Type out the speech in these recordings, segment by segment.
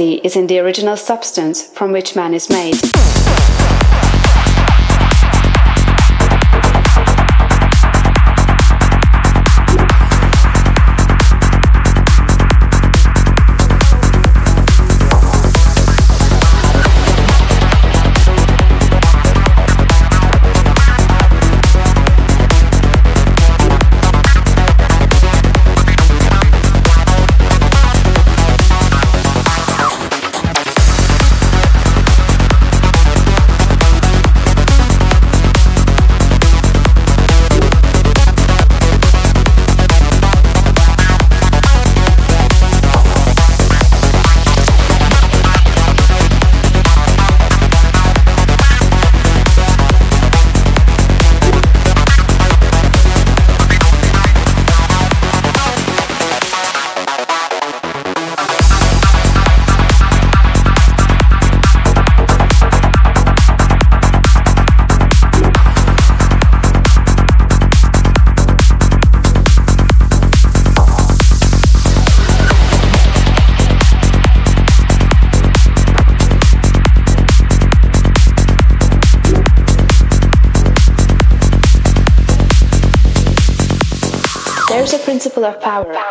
possibility is in the original substance from which man is made. people of power.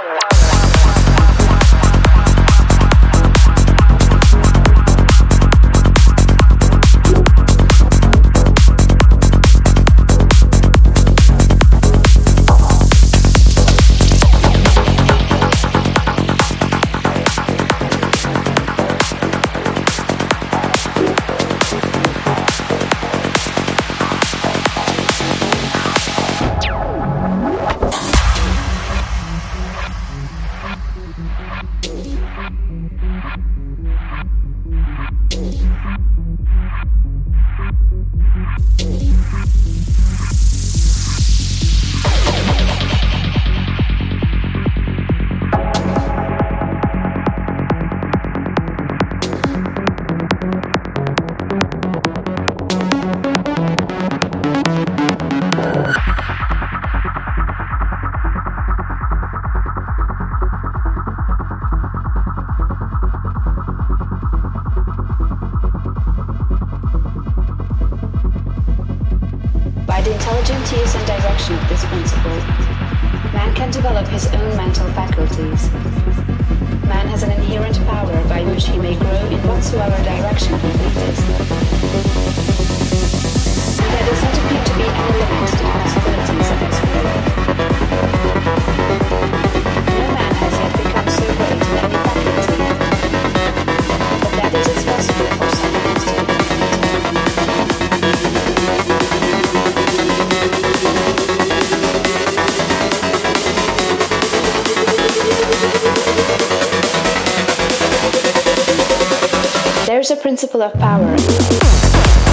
intelligent use and direction of this principle, man can develop his own mental faculties. Man has an inherent power by which he may grow in whatsoever direction he pleases. And there does not appear to be any limit to the possibilities of this world. No man has yet become so great in any faculty, but that it is possible There's a principle of power.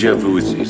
déjà.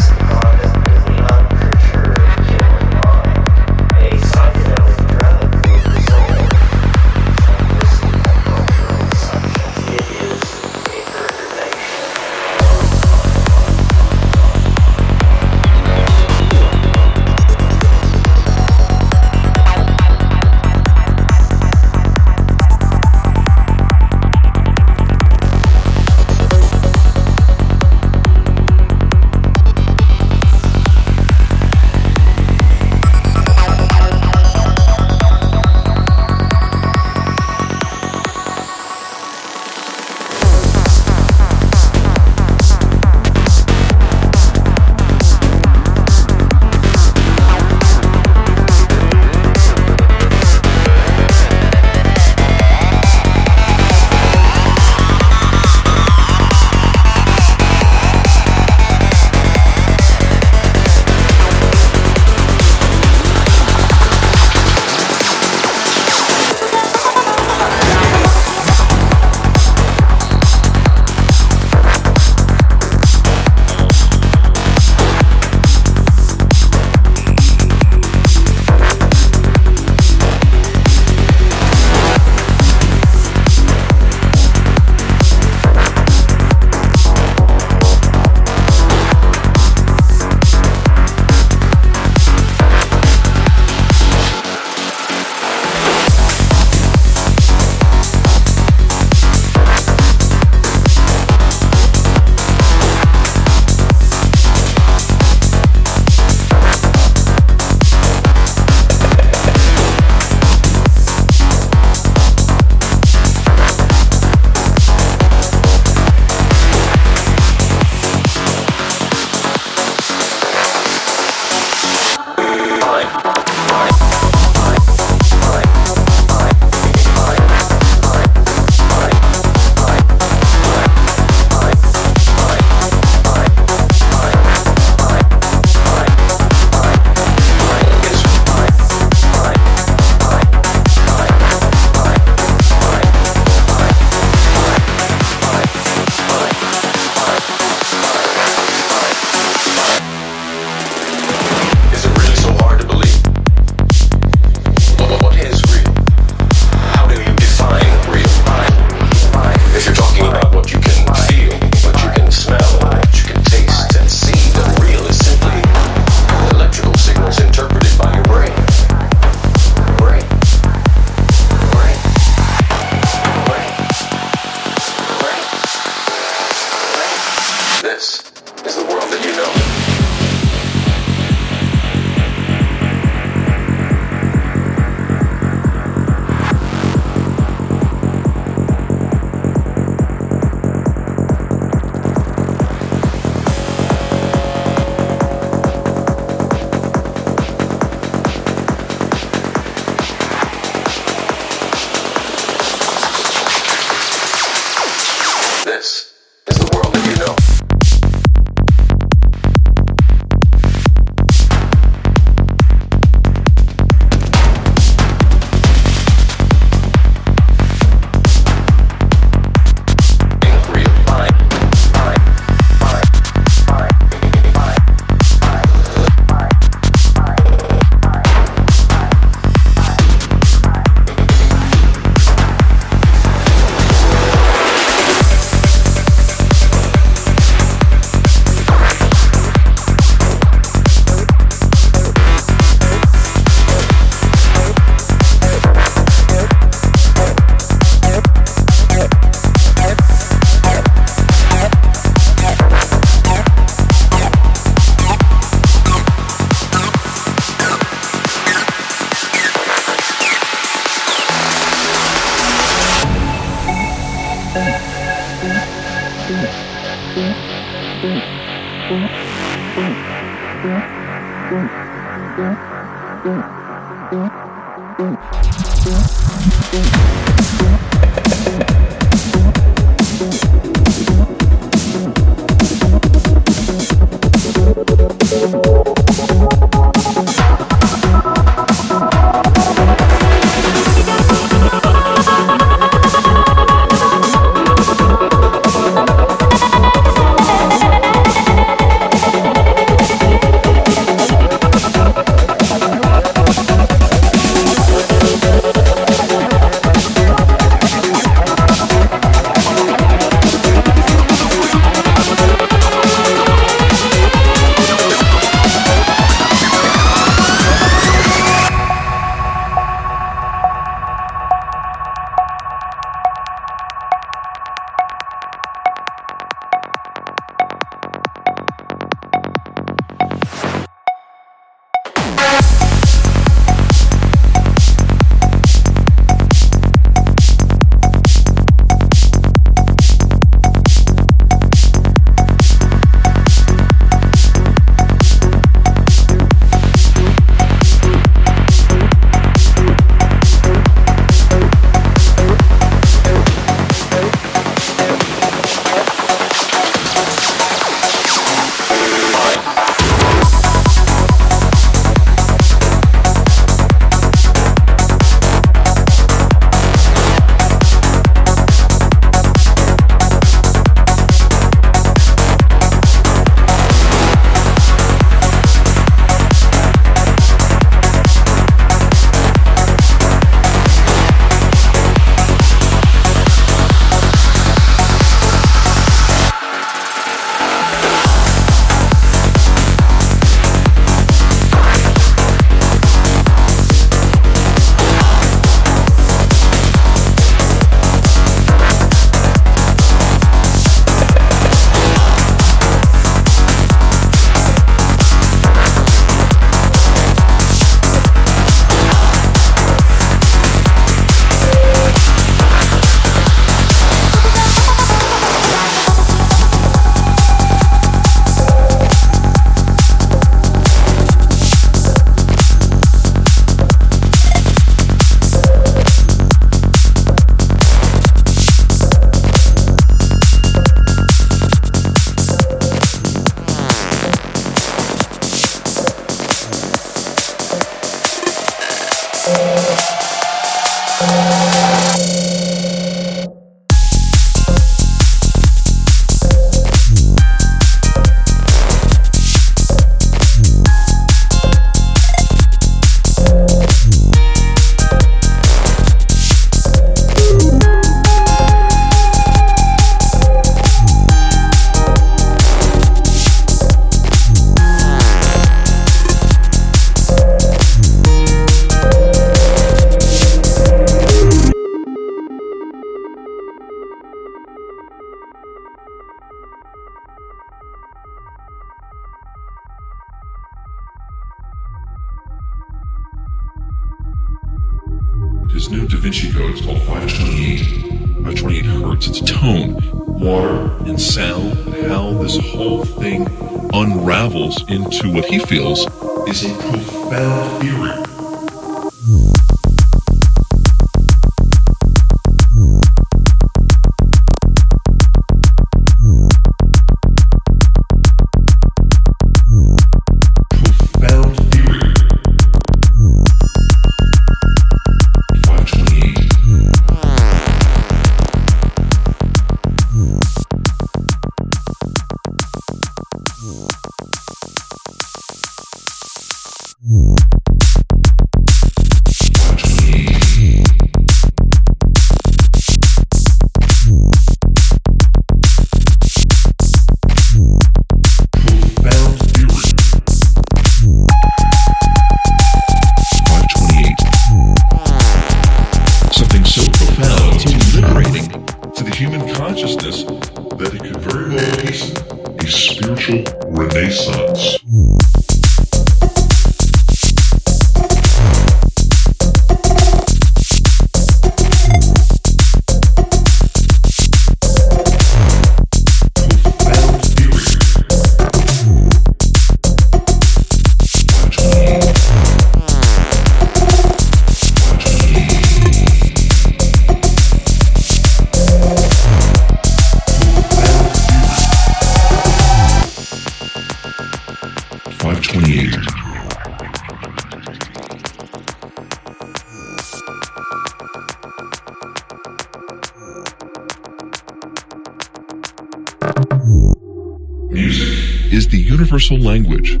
Universal language.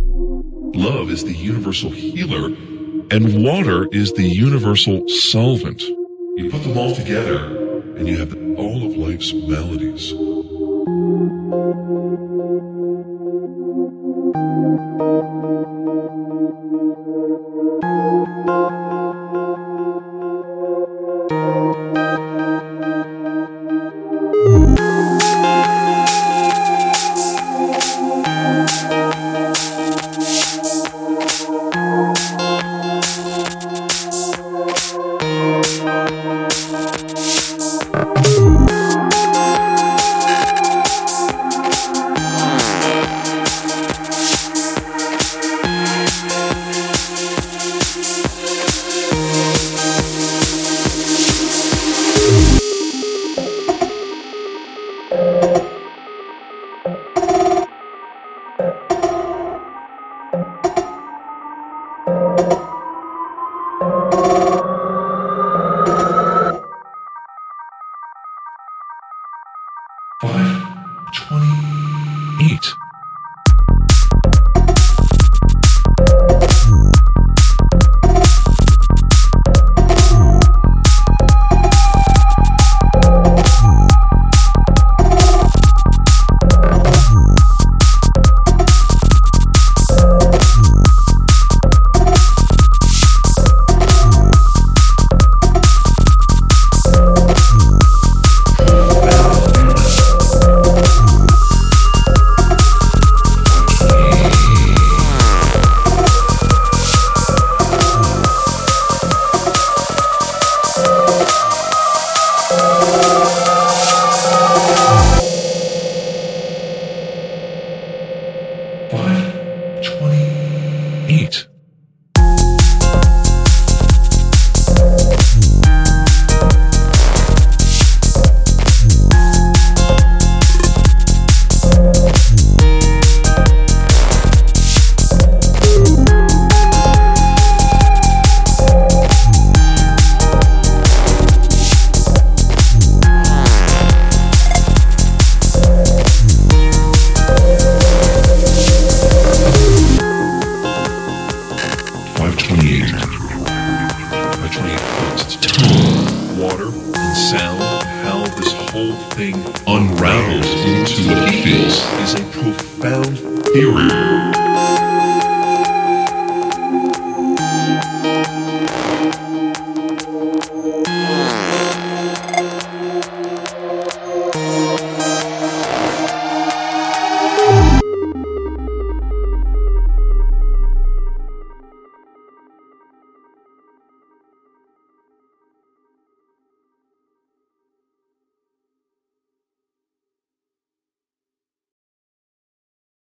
Love is the universal healer. And water is the universal solvent. You put them all together and you have all of life's melodies.